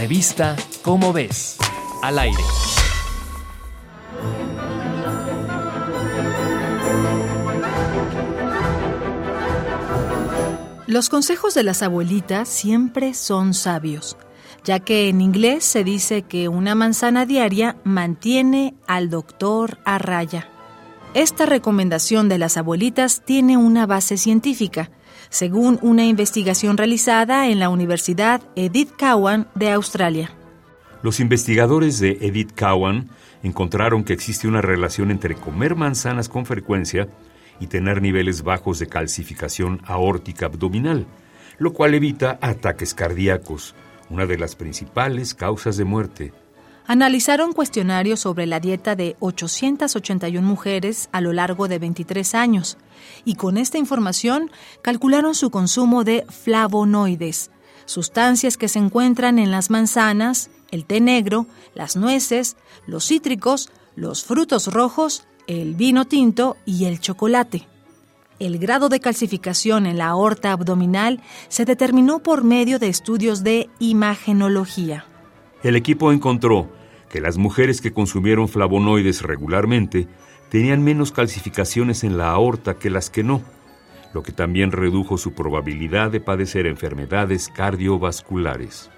Revista Cómo ves, al aire. Los consejos de las abuelitas siempre son sabios, ya que en inglés se dice que una manzana diaria mantiene al doctor a raya. Esta recomendación de las abuelitas tiene una base científica, según una investigación realizada en la Universidad Edith Cowan de Australia. Los investigadores de Edith Cowan encontraron que existe una relación entre comer manzanas con frecuencia y tener niveles bajos de calcificación aórtica abdominal, lo cual evita ataques cardíacos, una de las principales causas de muerte. Analizaron cuestionarios sobre la dieta de 881 mujeres a lo largo de 23 años y con esta información calcularon su consumo de flavonoides, sustancias que se encuentran en las manzanas, el té negro, las nueces, los cítricos, los frutos rojos el vino tinto y el chocolate. El grado de calcificación en la aorta abdominal se determinó por medio de estudios de imagenología. El equipo encontró que las mujeres que consumieron flavonoides regularmente tenían menos calcificaciones en la aorta que las que no, lo que también redujo su probabilidad de padecer enfermedades cardiovasculares.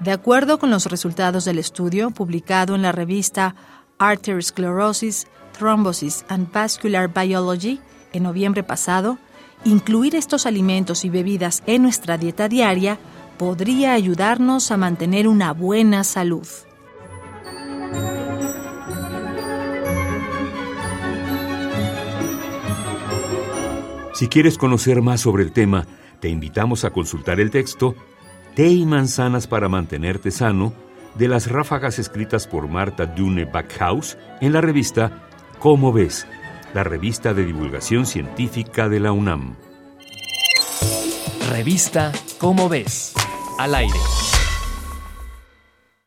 De acuerdo con los resultados del estudio publicado en la revista Arteriosclerosis, Thrombosis and Vascular Biology en noviembre pasado, incluir estos alimentos y bebidas en nuestra dieta diaria podría ayudarnos a mantener una buena salud. Si quieres conocer más sobre el tema, te invitamos a consultar el texto Té y manzanas para mantenerte sano de las ráfagas escritas por Marta Dune Backhaus en la revista Cómo ves, la revista de divulgación científica de la UNAM. Revista Cómo ves, al aire.